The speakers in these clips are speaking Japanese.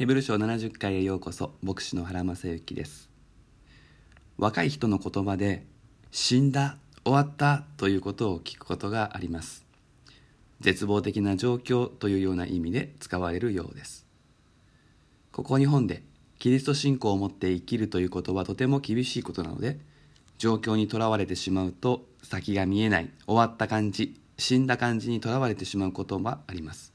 ヘブル書70回へようこそ牧師の原正幸です。若い人の言葉で死んだ終わったということを聞くことがあります。絶望的な状況というような意味で使われるようです。ここ日本でキリスト信仰を持って生きるということはとても厳しいことなので状況にとらわれてしまうと先が見えない終わった感じ死んだ感じにとらわれてしまうこともあります。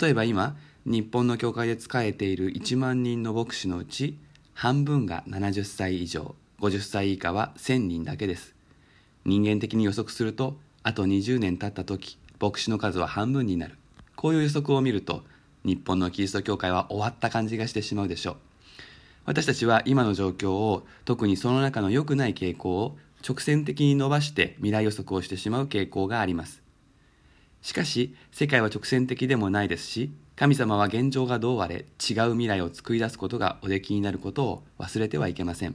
例えば今日本の教会で仕えている1万人の牧師のうち半分が70歳以上50歳以下は1000人だけです。人間的に予測するとあと20年経った時牧師の数は半分になる。こういう予測を見ると日本のキリスト教会は終わった感じがしてしまうでしょう。私たちは今の状況を特にその中の良くない傾向を直線的に伸ばして未来予測をしてしまう傾向があります。しかし世界は直線的でもないですし神様は現状がどうあれ違う未来を作り出すことがおできになることを忘れてはいけません。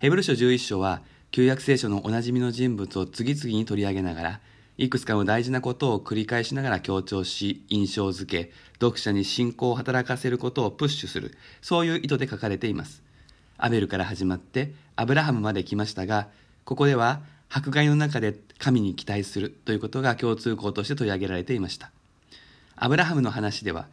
ヘブル書11章は旧約聖書のおなじみの人物を次々に取り上げながらいくつかの大事なことを繰り返しながら強調し印象づけ読者に信仰を働かせることをプッシュするそういう意図で書かれています。アベルから始まってアブラハムまで来ましたがここでは迫害の中で神に期待するということが共通項として取り上げられていました。アブラハムの話では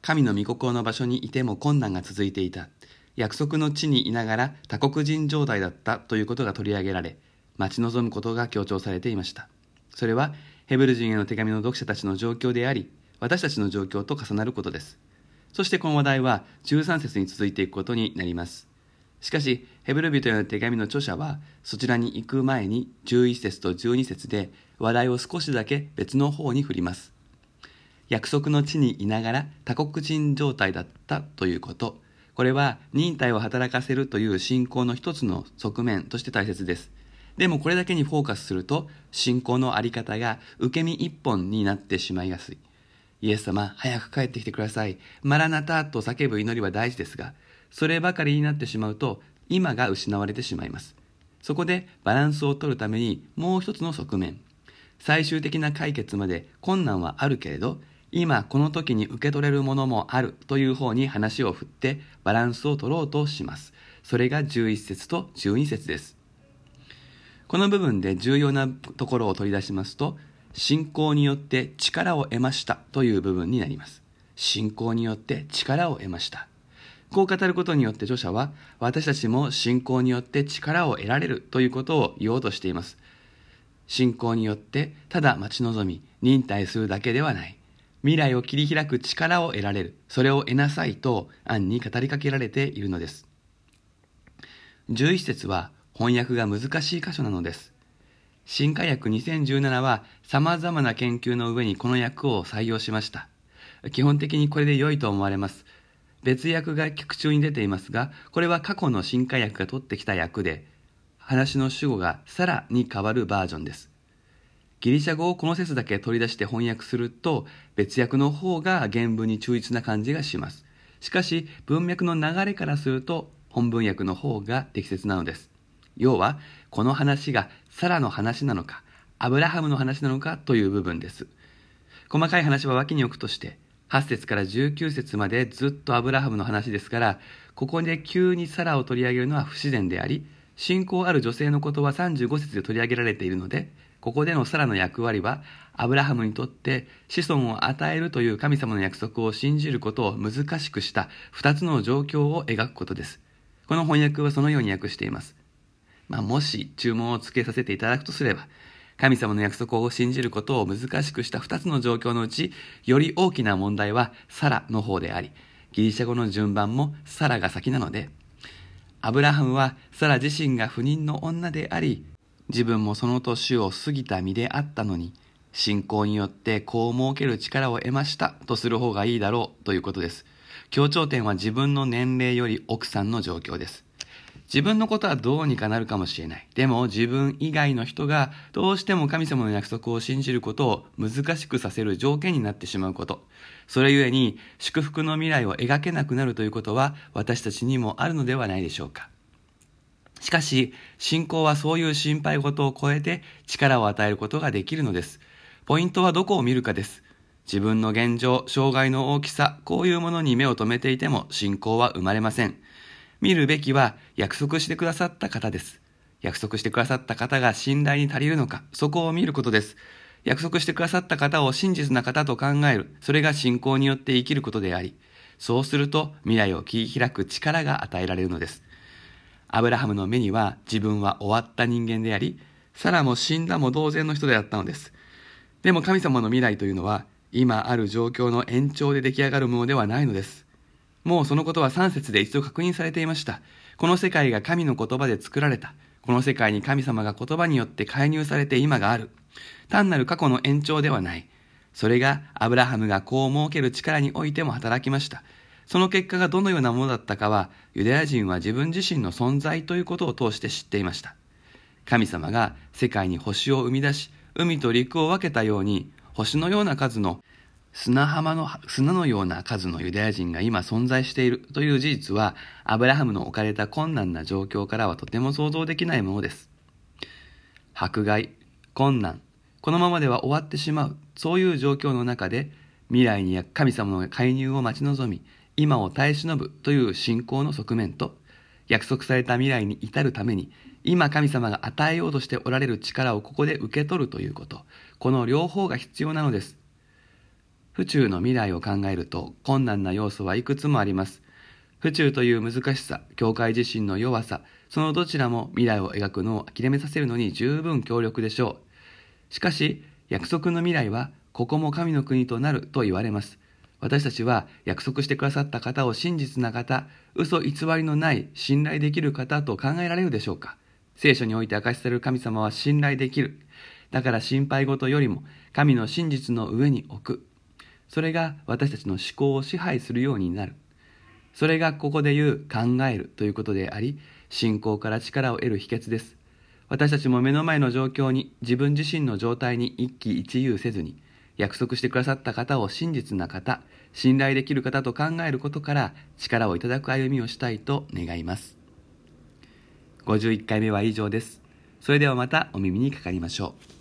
神の御心の場所にいても困難が続いていた。約束の地にいながら他国人状態だったということが取り上げられ待ち望むことが強調されていました。それはヘブル人への手紙の読者たちの状況であり私たちの状況と重なることです。そしてこの話題は13節に続いていくことになります。しかしヘブル人への手紙の著者はそちらに行く前に11節と12節で話題を少しだけ別の方に振ります。約束の地にいながら多国人状態だったということこれは忍耐を働かせるという信仰の一つの側面として大切ですでもこれだけにフォーカスすると信仰のあり方が受け身一本になってしまいやすい。イエス様、早く帰ってきてください。マラナタと叫ぶ祈りは大事ですが、そればかりになってしまうと今が失われてしまいます。そこでバランスを取るためにもう一つの側面。最終的な解決まで困難はあるけれど、今この時に受け取れるものもあるという方に話を振ってバランスを取ろうとします。それが11節と12節です。この部分で重要なところを取り出しますと、信仰によって力を得ましたという部分になります。信仰によって力を得ました。こう語ることによって著者は、私たちも信仰によって力を得られるということを言おうとしています。信仰によってただ待ち望み、忍耐するだけではない。未来を切り開く力を得られる。それを得なさいと暗に語りかけられているのです。11節は翻訳が難しい箇所なのです。新化訳2017は様々な研究の上にこの訳を採用しました。基本的にこれで良いと思われます。別訳が曲中に出ていますが、これは過去の新化訳が取ってきた訳で、話の主語がさらに変わるバージョンです。ギリシャ語をこの説だけ取り出して翻訳すると、別訳の方が原文に忠実な感じがします。しかし、文脈の流れからすると、本文訳の方が適切なのです。要は、この話がサラの話なのか、アブラハムの話なのかという部分です。細かい話は脇に置くとして、8節から19節までずっとアブラハムの話ですから、ここで急にサラを取り上げるのは不自然であり、信仰ある女性のことは35節で取り上げられているので、ここでのサラの役割は、アブラハムにとって子孫を与えるという神様の約束を信じることを難しくした2つの状況を描くことです。この翻訳はそのように訳しています。まあ、もし注文をつけさせていただくとすれば、神様の約束を信じることを難しくした二つの状況のうち、より大きな問題はサラの方であり、ギリシャ語の順番もサラが先なので、アブラハムはサラ自身が不妊の女であり、自分もその年を過ぎた身であったのに、信仰によって子を設ける力を得ましたとする方がいいだろうということです。強調点は自分の年齢より奥さんの状況です。自分のことはどうにかなるかもしれない。でも自分以外の人がどうしても神様の約束を信じることを難しくさせる条件になってしまうこと。それゆえに祝福の未来を描けなくなるということは私たちにもあるのではないでしょうか。しかし、信仰はそういう心配事を超えて力を与えることができるのです。ポイントはどこを見るかです。自分の現状、障害の大きさ、こういうものに目を留めていても信仰は生まれません。見るべきは約束してくださった方です。約束してくださった方が信頼に足りるのか、そこを見ることです。約束してくださった方を真実な方と考える、それが信仰によって生きることであり、そうすると未来を切り開く力が与えられるのです。アブラハムの目には自分は終わった人間であり、サラも死んだも同然の人であったのです。でも神様の未来というのは、今ある状況の延長で出来上がるものではないのです。もうそのことは3節で一度確認されていました。この世界が神の言葉で作られた。この世界に神様が言葉によって介入されて今がある。単なる過去の延長ではない。それがアブラハムが子を設ける力においても働きました。その結果がどのようなものだったかは、ユダヤ人は自分自身の存在ということを通して知っていました。神様が世界に星を生み出し、海と陸を分けたように、星のような数の砂浜の砂のような数のユダヤ人が今存在しているという事実は、アブラハムの置かれた困難な状況からはとても想像できないものです。迫害、困難、このままでは終わってしまう、そういう状況の中で、未来に神様の介入を待ち望み、今を耐え忍ぶという信仰の側面と、約束された未来に至るために、今神様が与えようとしておられる力をここで受け取るということ、この両方が必要なのです。府中の未来を考えると困難な要素はいくつもあります。府中という難しさ、教会自身の弱さ、そのどちらも未来を描くのを諦めさせるのに十分強力でしょう。しかし、約束の未来は、ここも神の国となると言われます。私たちは約束してくださった方を真実な方、嘘偽りのない信頼できる方と考えられるでしょうか？聖書において明かしされる神様は信頼できる。だから心配事よりも神の真実の上に置く。それが私たちの思考を支配するようになる。それがここで言う考えるということであり、信仰から力を得る秘訣です。私たちも目の前の状況に自分自身の状態に一喜一憂せずに、約束してくださった方を真実な方、信頼できる方と考えることから力をいただく歩みをしたいと願います。51回目は以上です。それではまたお耳にかかりましょう。